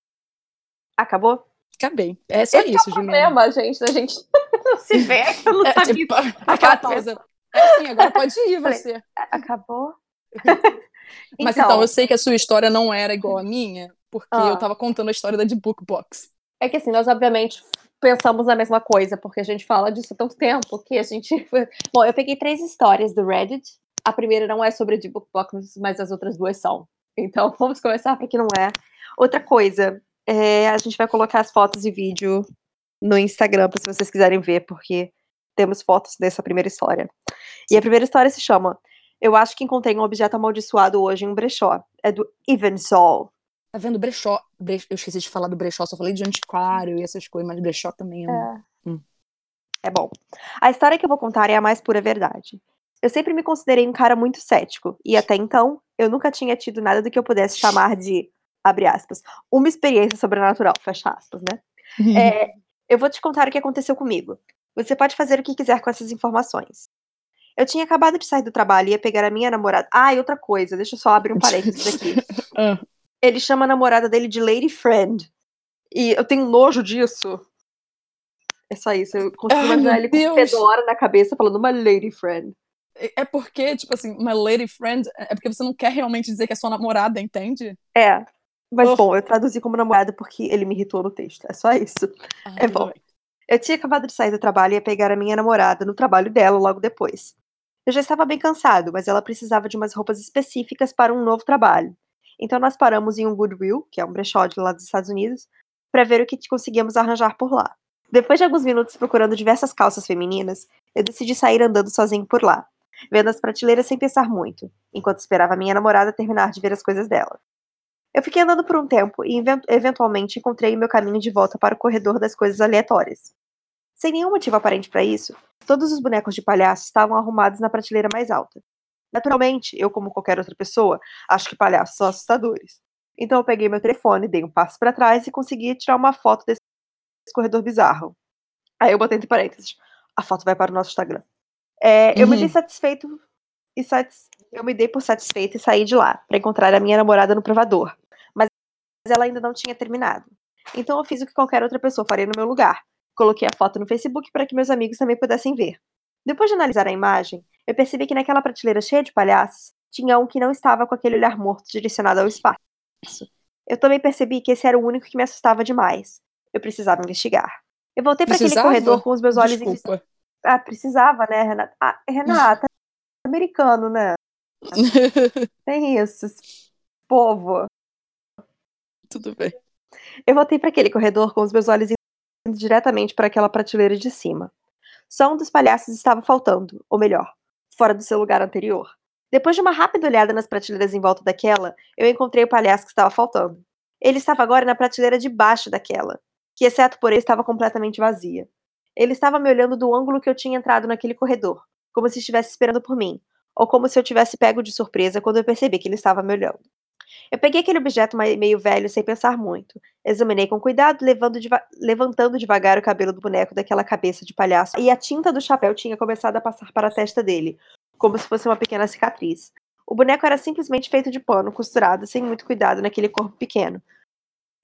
[SPEAKER 1] Acabou?
[SPEAKER 2] Acabei. É só
[SPEAKER 1] Esse
[SPEAKER 2] isso,
[SPEAKER 1] é o problema, gente, a gente não se vê, eu não é, sabia. Tipo,
[SPEAKER 2] aquela pausa. É sim, agora pode ir você.
[SPEAKER 1] Acabou?
[SPEAKER 2] Mas então, então, eu sei que a sua história não era igual à minha, porque ah. eu tava contando a história da de Bookbox.
[SPEAKER 1] É que assim, nós obviamente pensamos na mesma coisa, porque a gente fala disso há tanto tempo que a gente. Bom, eu peguei três histórias do Reddit. A primeira não é sobre de bookbox, mas as outras duas são. Então vamos começar porque não é. Outra coisa, é, a gente vai colocar as fotos e vídeo no Instagram se vocês quiserem ver, porque temos fotos dessa primeira história. E a primeira história se chama Eu acho que encontrei um objeto amaldiçoado hoje em um brechó. É do Evensol.
[SPEAKER 2] Tá vendo brechó? brechó? Eu esqueci de falar do brechó, só falei de antiquário e essas coisas, mas brechó também é.
[SPEAKER 1] É. Hum. é bom. A história que eu vou contar é a mais pura verdade. Eu sempre me considerei um cara muito cético, e até então, eu nunca tinha tido nada do que eu pudesse chamar de, abre aspas, uma experiência sobrenatural, fecha aspas, né? é, eu vou te contar o que aconteceu comigo. Você pode fazer o que quiser com essas informações. Eu tinha acabado de sair do trabalho e ia pegar a minha namorada. Ah, e outra coisa, deixa eu só abrir um parênteses aqui. Ele chama a namorada dele de Lady Friend. E eu tenho nojo disso. É só isso. Eu consigo
[SPEAKER 2] Ai,
[SPEAKER 1] imaginar ele com
[SPEAKER 2] Deus.
[SPEAKER 1] fedora na cabeça falando uma Lady Friend.
[SPEAKER 2] É é porque, tipo assim, my lady friend, é porque você não quer realmente dizer que é sua namorada, entende?
[SPEAKER 1] É. Mas
[SPEAKER 2] Oh.
[SPEAKER 1] bom, eu traduzi como namorada porque ele me irritou no texto. É só isso.
[SPEAKER 2] Ah,
[SPEAKER 1] É bom.
[SPEAKER 2] bem.
[SPEAKER 1] Eu tinha acabado de sair do trabalho e ia pegar a minha namorada no trabalho dela logo depois. Eu já estava bem cansado, mas ela precisava de umas roupas específicas para um novo trabalho. Então nós paramos em um Goodwill, que é um brechó de lá dos Estados Unidos, para ver o que conseguíamos arranjar por lá. Depois de alguns minutos procurando diversas calças femininas, eu decidi sair andando sozinho por lá, vendo as prateleiras sem pensar muito, enquanto esperava minha namorada terminar de ver as coisas dela. Eu fiquei andando por um tempo e even- eventualmente encontrei o meu caminho de volta para o corredor das coisas aleatórias. Sem nenhum motivo aparente para isso, todos os bonecos de palhaço estavam arrumados na prateleira mais alta. Naturalmente, eu, como qualquer outra pessoa, acho que palhaços são assustadores. Então eu peguei meu telefone, dei um passo para trás e consegui tirar uma foto desse corredor bizarro. Aí eu botei entre parênteses. A foto vai para o nosso Instagram. É, Eu me
[SPEAKER 2] Uhum.
[SPEAKER 1] dei satisfeito e satis... eu me dei por satisfeito e saí de lá para encontrar a minha namorada no provador. Mas ela ainda não tinha terminado. Então eu fiz o que qualquer outra pessoa faria no meu lugar. Coloquei a foto no Facebook para que meus amigos também pudessem ver. Depois de analisar a imagem, eu percebi que naquela prateleira cheia de palhaços, tinha um que não estava com aquele olhar morto direcionado ao espaço. Eu também percebi que esse era o único que me assustava demais. Eu precisava investigar. Eu voltei para aquele corredor com os meus olhos em
[SPEAKER 2] Desculpa.
[SPEAKER 1] ah, precisava, né, Renata? Ah, Renata, americano, né? Tem isso. Povo.
[SPEAKER 2] Tudo bem.
[SPEAKER 1] Eu voltei para aquele corredor com os meus olhos indo diretamente para aquela prateleira de cima. Só um dos palhaços estava faltando, ou melhor, fora do seu lugar anterior. Depois de uma rápida olhada nas prateleiras em volta daquela, eu encontrei o palhaço que estava faltando. Ele estava agora na prateleira de baixo daquela, que, exceto por ele, estava completamente vazia. Ele estava me olhando do ângulo que eu tinha entrado naquele corredor, como se estivesse esperando por mim, ou como se eu tivesse pego de surpresa quando eu percebi que ele estava me olhando. Eu peguei aquele objeto meio velho sem pensar muito. Examinei com cuidado, deva- levantando devagar o cabelo do boneco daquela cabeça de palhaço, e a tinta do chapéu tinha começado a passar para a testa dele, como se fosse uma pequena cicatriz. O boneco era simplesmente feito de pano, costurado sem muito cuidado naquele corpo pequeno,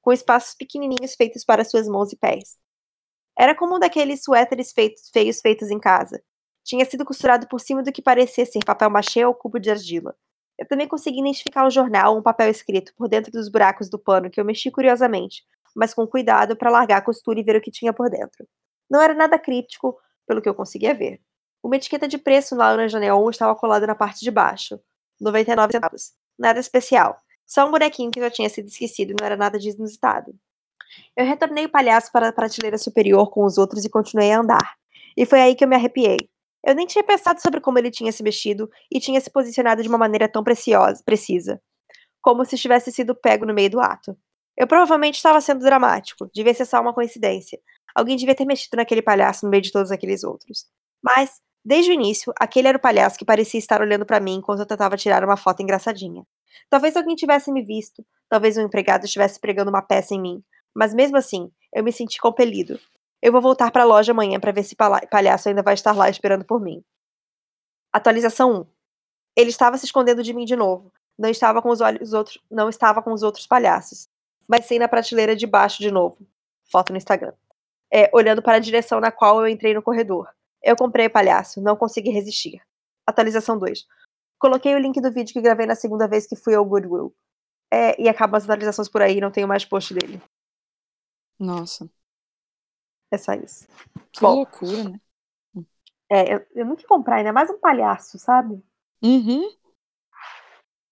[SPEAKER 1] com espaços pequenininhos feitos para suas mãos e pés. Era como um daqueles suéteres feitos, feios feitos em casa. Tinha sido costurado por cima do que parecia ser papel machê ou cubo de argila. Eu também consegui identificar um jornal um papel escrito por dentro dos buracos do pano que eu mexi curiosamente, mas com cuidado para largar a costura e ver o que tinha por dentro. Não era nada críptico, pelo que eu conseguia ver. Uma etiqueta de preço laranja neon estava colada na parte de baixo. 99 centavos. Nada especial. Só um bonequinho que já tinha sido esquecido e não era nada de inusitado. Eu retornei o palhaço para a prateleira superior com os outros e continuei a andar. E foi aí que eu me arrepiei. Eu nem tinha pensado sobre como ele tinha se mexido e tinha se posicionado de uma maneira tão preciosa, precisa. Como se tivesse sido pego no meio do ato. Eu provavelmente estava sendo dramático, devia ser só uma coincidência. Alguém devia ter mexido naquele palhaço no meio de todos aqueles outros. Mas, desde o início, aquele era o palhaço que parecia estar olhando para mim enquanto eu tentava tirar uma foto engraçadinha. Talvez alguém tivesse me visto, talvez um empregado estivesse pregando uma peça em mim, mas mesmo assim, eu me senti compelido. Eu vou voltar para a loja amanhã para ver se palhaço ainda vai estar lá esperando por mim. Atualização 1. Ele estava se escondendo de mim de novo. Não estava com os olhos outros, não estava com os outros palhaços, mas sim na prateleira de baixo de novo. Foto no Instagram. É, olhando para a direção na qual eu entrei no corredor. Eu comprei o palhaço, não consegui resistir. Atualização 2. Coloquei o link do vídeo que gravei na segunda vez que fui ao Goodwill. É, e acabam as atualizações por aí, não tenho mais post dele.
[SPEAKER 2] Nossa,
[SPEAKER 1] É só isso.
[SPEAKER 2] que
[SPEAKER 1] Bom.
[SPEAKER 2] loucura, né?
[SPEAKER 1] É, eu, eu nunca ia comprar, ainda mais um palhaço, sabe?
[SPEAKER 2] Uhum.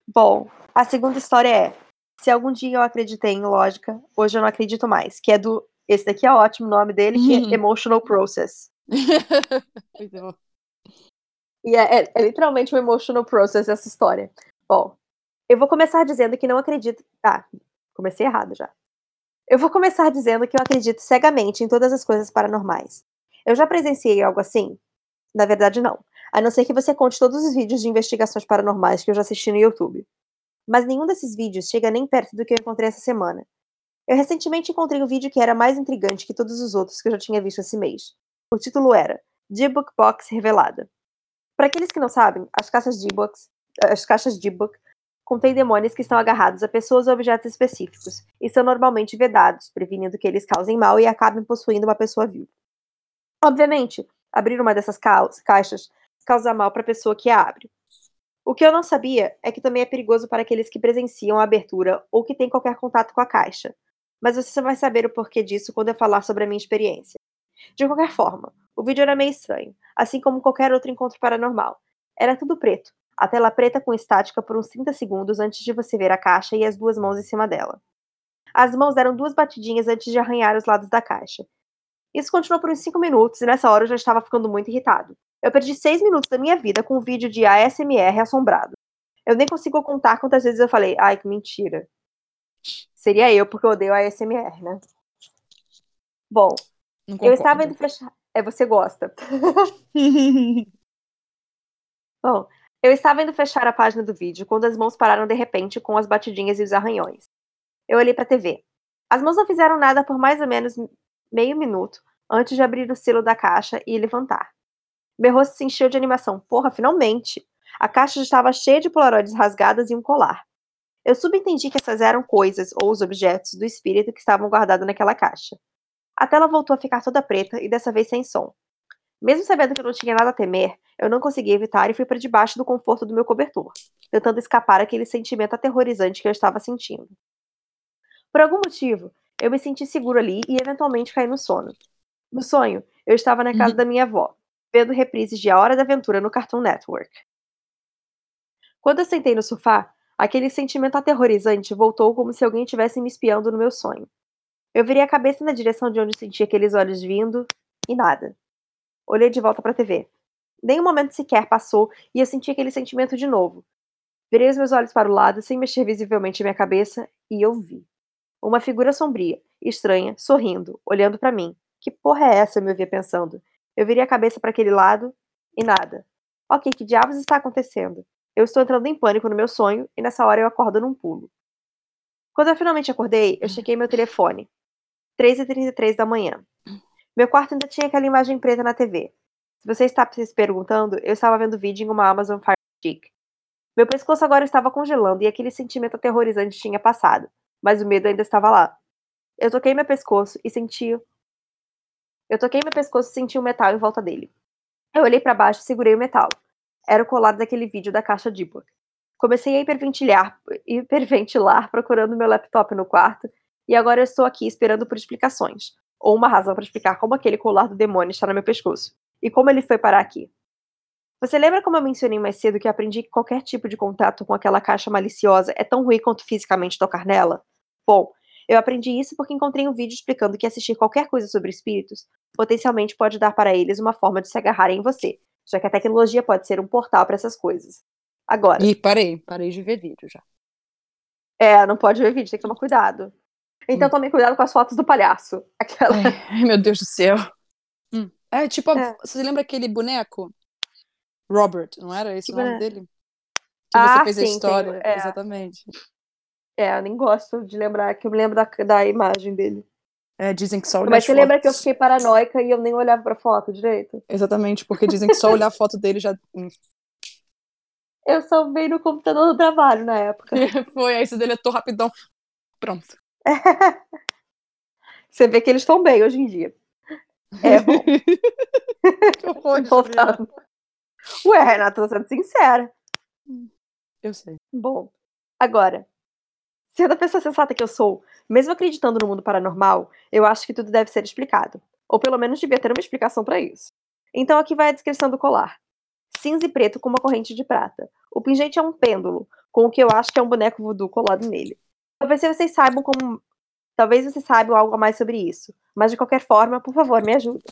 [SPEAKER 1] Bom, a segunda história é: se algum dia eu acreditei em lógica, hoje eu não acredito mais. Que é do. Esse daqui é ótimo o nome dele, que
[SPEAKER 2] Uhum.
[SPEAKER 1] é Emotional Process.
[SPEAKER 2] Muito bom.
[SPEAKER 1] E é, é- é literalmente um emotional process essa história. Bom, eu vou começar dizendo que não acredito. Ah, comecei errado já. Eu vou começar dizendo que eu acredito cegamente em todas as coisas paranormais. Eu já presenciei algo assim? Na verdade, não. A não ser que você conte todos os vídeos de investigações paranormais que eu já assisti no YouTube. Mas nenhum desses vídeos chega nem perto do que eu encontrei essa semana. Eu recentemente encontrei um vídeo que era mais intrigante que todos os outros que eu já tinha visto esse mês. O título era D-Book Box Revelada. Para aqueles que não sabem, as caixas de e-books, as caixas de e-book contém demônios que estão agarrados a pessoas ou objetos específicos, e são normalmente vedados, prevenindo que eles causem mal e acabem possuindo uma pessoa viva. Obviamente, abrir uma dessas ca caixas causa mal para a pessoa que a abre. O que eu não sabia é que também é perigoso para aqueles que presenciam a abertura ou que têm qualquer contato com a caixa. Mas você só vai saber o porquê disso quando eu falar sobre a minha experiência. De qualquer forma, o vídeo era meio estranho, assim como qualquer outro encontro paranormal. Era tudo preto, a tela preta com estática por uns 30 segundos antes de você ver a caixa e as duas mãos em cima dela. As mãos eram duas batidinhas antes de arranhar os lados da caixa. Isso continuou por uns 5 minutos e nessa hora eu já estava ficando muito irritado. Eu perdi 6 minutos da minha vida com um vídeo de ASMR assombrado. Eu nem consigo contar quantas vezes eu falei, ai que mentira. Seria eu, porque eu odeio ASMR, né? Bom, eu estava indo fechar. É, você gosta. Bom, eu estava indo fechar a página do vídeo quando as mãos pararam de repente com as batidinhas e os arranhões. Eu olhei para a TV. As mãos não fizeram nada por mais ou menos meio minuto antes de abrir o selo da caixa e levantar. Meu rosto se encheu de animação. Porra, finalmente! A caixa já estava cheia de polaroides rasgadas e um colar. Eu subentendi que essas eram coisas ou os objetos do espírito que estavam guardados naquela caixa. A tela voltou a ficar toda preta e dessa vez sem som. Mesmo sabendo que eu não tinha nada a temer, eu não consegui evitar e fui para debaixo do conforto do meu cobertor, tentando escapar aquele sentimento aterrorizante que eu estava sentindo. Por algum motivo, eu me senti seguro ali e eventualmente caí no sono. No sonho, eu estava na casa uhum. da minha avó, vendo reprises de A Hora da Aventura no Cartoon Network. Quando eu sentei no sofá, aquele sentimento aterrorizante voltou como se alguém estivesse me espiando no meu sonho. Eu virei a cabeça na direção de onde senti aqueles olhos vindo e nada. Olhei de volta para a TV. Nem um momento sequer passou e eu senti aquele sentimento de novo. Virei os meus olhos para o lado, sem mexer visivelmente minha cabeça, e eu vi. Uma figura sombria, estranha, sorrindo, olhando para mim. Que porra é essa? Eu me ouvia pensando. Eu virei a cabeça para aquele lado e nada. Ok, que diabos está acontecendo? Eu estou entrando em pânico no meu sonho e nessa hora eu acordo num pulo. Quando eu finalmente acordei, eu chequei meu telefone. 3h33 da manhã. Meu quarto ainda tinha aquela imagem preta na TV. Se você está se perguntando, eu estava vendo vídeo em uma Amazon Fire Stick. Meu pescoço agora estava congelando e aquele sentimento aterrorizante tinha passado, mas o medo ainda estava lá. Eu toquei meu pescoço e senti. Eu toquei meu pescoço e senti um metal em volta dele. Eu olhei para baixo e segurei o metal. Era o colar daquele vídeo da caixa Dibor. Comecei a hiperventilar, hiperventilar procurando meu laptop no quarto, e agora estou aqui esperando por explicações ou uma razão para explicar como aquele colar do demônio está no meu pescoço e como ele foi parar aqui. Você lembra como eu mencionei mais cedo que aprendi que qualquer tipo de contato com aquela caixa maliciosa é tão ruim quanto fisicamente tocar nela? Bom, eu aprendi isso porque encontrei um vídeo explicando que assistir qualquer coisa sobre espíritos potencialmente pode dar para eles uma forma de se agarrarem em você, já que a tecnologia pode ser um portal para essas coisas. Agora.
[SPEAKER 2] E parei, parei de ver vídeo já.
[SPEAKER 1] É, não pode ver vídeo, tem que tomar cuidado. Então hum. tomem cuidado com as fotos do palhaço. Aquela.
[SPEAKER 2] Ai, meu Deus do céu. Hum. É, tipo, é. você lembra aquele boneco? Robert, não era esse o nome dele? Que ah, você fez sim, a história. é. Exatamente.
[SPEAKER 1] É, eu nem gosto de lembrar, que eu me lembro da, da imagem dele.
[SPEAKER 2] É, dizem que só olhar
[SPEAKER 1] Mas você fotos... lembra que eu fiquei paranoica e eu nem olhava pra foto direito?
[SPEAKER 2] Exatamente, porque dizem que só olhar a foto dele já. Hum.
[SPEAKER 1] Eu salvei no computador do trabalho na época.
[SPEAKER 2] Foi, aí você deletou rapidão. Pronto.
[SPEAKER 1] Você vê que eles estão bem hoje em dia. É bom. Voltando. Ué, Renata, tô sendo sincera.
[SPEAKER 2] Eu sei.
[SPEAKER 1] Bom, agora, sendo a pessoa sensata que eu sou, mesmo acreditando no mundo paranormal, eu acho que tudo deve ser explicado. Ou pelo menos devia ter uma explicação para isso. Então aqui vai a descrição do colar. Cinza e preto com uma corrente de prata. O pingente é um pêndulo, com o que eu acho que é um boneco voodoo colado nele. Talvez vocês saibam como. Talvez vocês saibam algo a mais sobre isso. Mas de qualquer forma, por favor, me ajuda.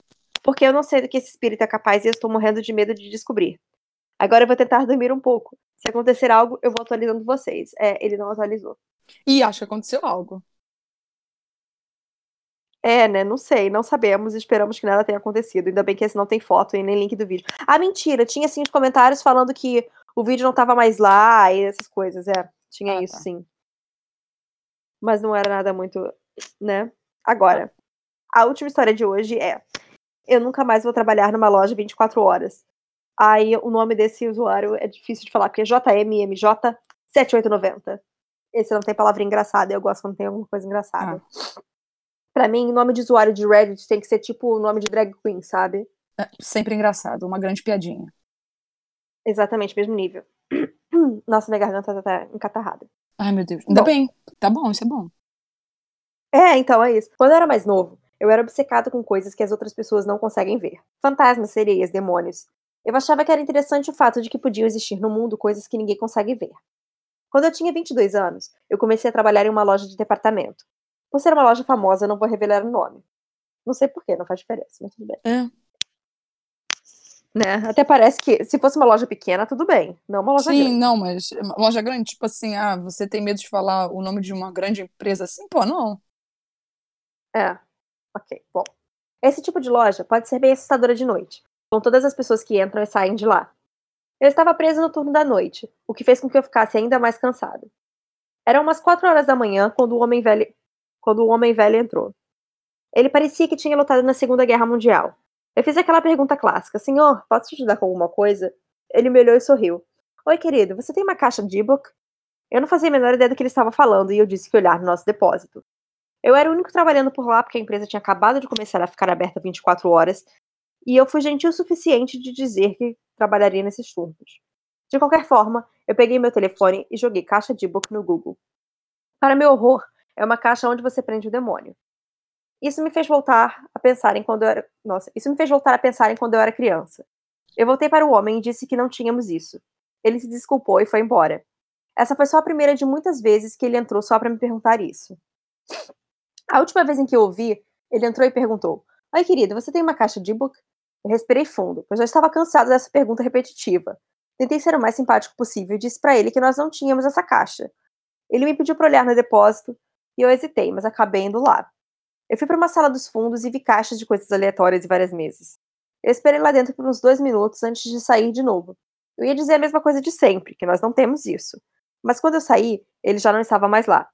[SPEAKER 1] Porque eu não sei do que esse espírito é capaz e eu estou morrendo de medo de descobrir. Agora eu vou tentar dormir um pouco. Se acontecer algo, eu vou atualizando vocês. É, ele não atualizou.
[SPEAKER 2] E acho que aconteceu algo.
[SPEAKER 1] É, né? Não sei, não sabemos. Esperamos que nada tenha acontecido. Ainda bem que esse não tem foto e nem link do vídeo. Ah, mentira! Tinha sim os comentários falando que o vídeo não tava mais lá e essas coisas. É, tinha ah, isso tá. sim mas não era nada muito, né? Agora, a última história de hoje é: eu nunca mais vou trabalhar numa loja 24 horas. Aí o nome desse usuário é difícil de falar, porque é JMMJ 7890. Esse não tem palavra engraçada, eu gosto quando tem alguma coisa engraçada. Ah. Pra mim, nome de usuário de Reddit tem que ser tipo o nome de drag queen, sabe?
[SPEAKER 2] É, sempre engraçado, uma grande piadinha.
[SPEAKER 1] Exatamente, mesmo nível. Nossa, minha garganta tá encatarrada.
[SPEAKER 2] Ai, meu Deus. Ainda bom. bem. Tá bom, isso é bom.
[SPEAKER 1] É, então é isso. Quando eu era mais novo, eu era obcecado com coisas que as outras pessoas não conseguem ver. Fantasmas, sereias, demônios. Eu achava que era interessante o fato de que podiam existir no mundo coisas que ninguém consegue ver. Quando eu tinha 22 anos, eu comecei a trabalhar em uma loja de departamento. Por ser uma loja famosa, eu não vou revelar o nome. Não sei porquê, não faz diferença, mas tudo bem.
[SPEAKER 2] É.
[SPEAKER 1] Né? Até parece que se fosse uma loja pequena, tudo bem. Não uma loja
[SPEAKER 2] Sim,
[SPEAKER 1] grande.
[SPEAKER 2] não, mas loja grande, tipo assim, ah, você tem medo de falar o nome de uma grande empresa assim? Pô, não.
[SPEAKER 1] É. Ok, bom. Esse tipo de loja pode ser bem assustadora de noite, com todas as pessoas que entram e saem de lá. Eu estava presa no turno da noite, o que fez com que eu ficasse ainda mais cansada. Eram umas quatro horas da manhã quando o homem velho, quando o homem velho entrou. Ele parecia que tinha lutado na Segunda Guerra Mundial. Eu fiz aquela pergunta clássica: Senhor, posso te ajudar com alguma coisa? Ele me olhou e sorriu. Oi, querido, você tem uma caixa de e-book? Eu não fazia a menor ideia do que ele estava falando e eu disse que olhar no nosso depósito. Eu era o único trabalhando por lá porque a empresa tinha acabado de começar a ficar aberta 24 horas e eu fui gentil o suficiente de dizer que trabalharia nesses turnos. De qualquer forma, eu peguei meu telefone e joguei caixa de e-book no Google. Para meu horror, é uma caixa onde você prende o demônio. Isso me fez voltar a pensar em quando eu era. Nossa, isso me fez voltar a pensar em quando eu era criança. Eu voltei para o homem e disse que não tínhamos isso. Ele se desculpou e foi embora. Essa foi só a primeira de muitas vezes que ele entrou só para me perguntar isso. A última vez em que eu ouvi, ele entrou e perguntou: Oi, querida, você tem uma caixa de e-book? Eu respirei fundo, pois já estava cansado dessa pergunta repetitiva. Tentei ser o mais simpático possível e disse para ele que nós não tínhamos essa caixa. Ele me pediu para olhar no depósito e eu hesitei, mas acabei indo lá. Eu fui para uma sala dos fundos e vi caixas de coisas aleatórias e várias mesas. Eu esperei lá dentro por uns dois minutos antes de sair de novo. Eu ia dizer a mesma coisa de sempre, que nós não temos isso. Mas quando eu saí, ele já não estava mais lá.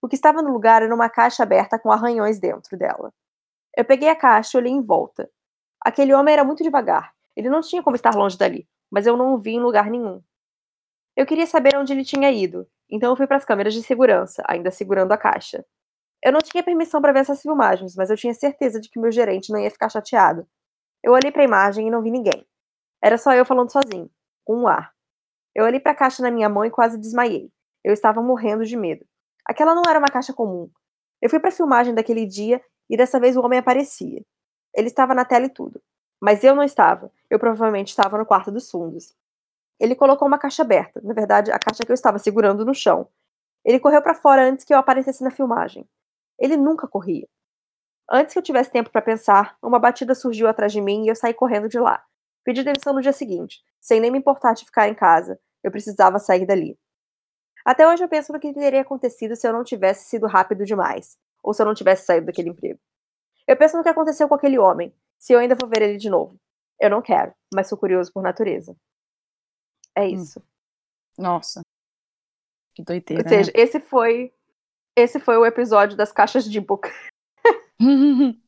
[SPEAKER 1] O que estava no lugar era uma caixa aberta com arranhões dentro dela. Eu peguei a caixa e olhei em volta. Aquele homem era muito devagar. Ele não tinha como estar longe dali, mas eu não o vi em lugar nenhum. Eu queria saber onde ele tinha ido, então eu fui para as câmeras de segurança, ainda segurando a caixa. Eu não tinha permissão para ver essas filmagens, mas eu tinha certeza de que meu gerente não ia ficar chateado. Eu olhei para a imagem e não vi ninguém. Era só eu falando sozinho, com um ar. Eu olhei para a caixa na minha mão e quase desmaiei. Eu estava morrendo de medo. Aquela não era uma caixa comum. Eu fui para a filmagem daquele dia e dessa vez o homem aparecia. Ele estava na tela e tudo. Mas eu não estava. Eu provavelmente estava no quarto dos fundos. Ele colocou uma caixa aberta, na verdade, a caixa que eu estava segurando no chão. Ele correu para fora antes que eu aparecesse na filmagem. Ele nunca corria. Antes que eu tivesse tempo para pensar, uma batida surgiu atrás de mim e eu saí correndo de lá. Pedi demissão no dia seguinte, sem nem me importar de ficar em casa. Eu precisava sair dali. Até hoje eu penso no que teria acontecido se eu não tivesse sido rápido demais, ou se eu não tivesse saído daquele emprego. Eu penso no que aconteceu com aquele homem, se eu ainda vou ver ele de novo. Eu não quero, mas sou curioso por natureza. É hum. isso.
[SPEAKER 2] Nossa. Que doideira.
[SPEAKER 1] Ou seja, né? esse foi esse foi o episódio das caixas de book.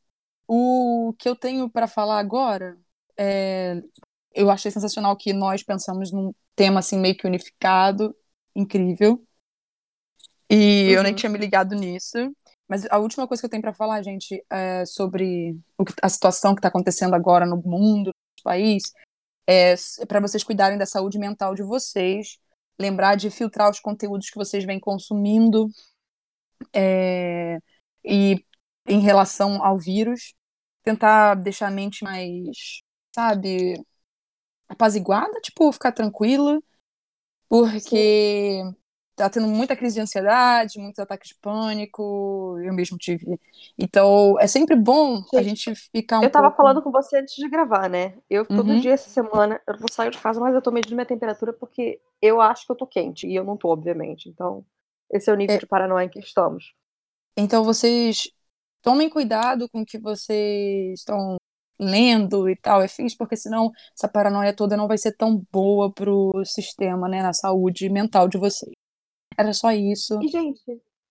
[SPEAKER 2] o que eu tenho para falar agora é eu achei sensacional que nós pensamos num tema assim meio que unificado, incrível. E uhum. eu nem uhum. tinha me ligado nisso. Mas a última coisa que eu tenho para falar, gente, é sobre a situação que está acontecendo agora no mundo, no país, é para vocês cuidarem da saúde mental de vocês, lembrar de filtrar os conteúdos que vocês vêm consumindo é, e em relação ao vírus, tentar deixar a mente mais, sabe, apaziguada, tipo, ficar tranquila, porque Sim. tá tendo muita crise de ansiedade, muitos ataques de pânico, eu mesmo tive. Então, é sempre bom a gente ficar um
[SPEAKER 1] Eu tava
[SPEAKER 2] pouco...
[SPEAKER 1] falando com você antes de gravar, né? Eu, todo uhum. dia essa semana, eu não saio de casa, mas eu tô medindo minha temperatura porque eu acho que eu tô quente, e eu não tô, obviamente. Então, esse é o nível é. de paranoia em que estamos.
[SPEAKER 2] Então vocês tomem cuidado com o que vocês estão lendo e tal, é fixe, porque senão essa paranoia toda não vai ser tão boa pro sistema, né, na saúde mental de vocês. Era só isso.
[SPEAKER 1] E, gente,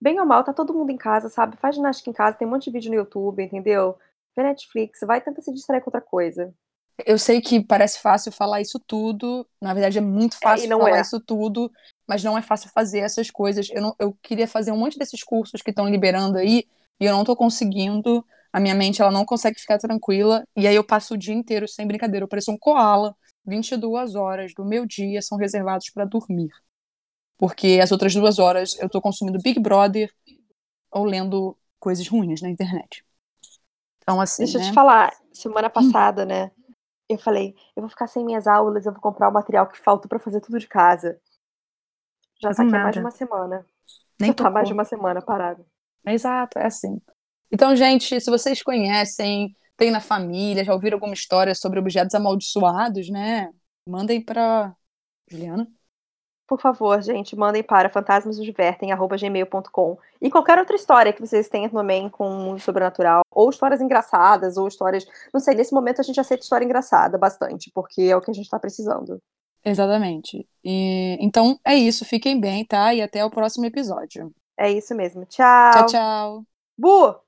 [SPEAKER 1] bem ou mal, tá todo mundo em casa, sabe? Faz ginástica em casa, tem um monte de vídeo no YouTube, entendeu? Vê Netflix, vai tentar se distrair com outra coisa.
[SPEAKER 2] Eu sei que parece fácil falar isso tudo, na verdade é muito fácil
[SPEAKER 1] não
[SPEAKER 2] falar
[SPEAKER 1] é.
[SPEAKER 2] isso tudo, mas não é fácil fazer essas coisas. Eu, não, eu queria fazer um monte desses cursos que estão liberando aí e eu não tô conseguindo. A minha mente ela não consegue ficar tranquila e aí eu passo o dia inteiro sem brincadeira. Eu pareço um koala. 22 horas do meu dia são reservados para dormir. Porque as outras duas horas eu tô consumindo Big Brother ou lendo coisas ruins na internet. Então, assim.
[SPEAKER 1] Deixa eu
[SPEAKER 2] né?
[SPEAKER 1] te falar, semana passada, né? Eu falei, eu vou ficar sem minhas aulas, eu vou comprar o material que falta pra fazer tudo de casa. Já
[SPEAKER 2] Faz
[SPEAKER 1] tá há mais de uma semana.
[SPEAKER 2] Nem
[SPEAKER 1] tá mais de uma semana parado.
[SPEAKER 2] Exato, é assim. Então, gente, se vocês conhecem, tem na família, já ouviram alguma história sobre objetos amaldiçoados, né? Mandem pra Juliana.
[SPEAKER 1] Por favor, gente, mandem para fantasmasnosdivertem.gmail.com e qualquer outra história que vocês tenham também com o mundo sobrenatural, ou histórias engraçadas, ou histórias. Não sei, nesse momento a gente aceita história engraçada bastante, porque é o que a gente tá precisando.
[SPEAKER 2] Exatamente. E, então é isso, fiquem bem, tá? E até o próximo episódio.
[SPEAKER 1] É isso mesmo. Tchau.
[SPEAKER 2] Tchau, tchau.
[SPEAKER 1] Bu!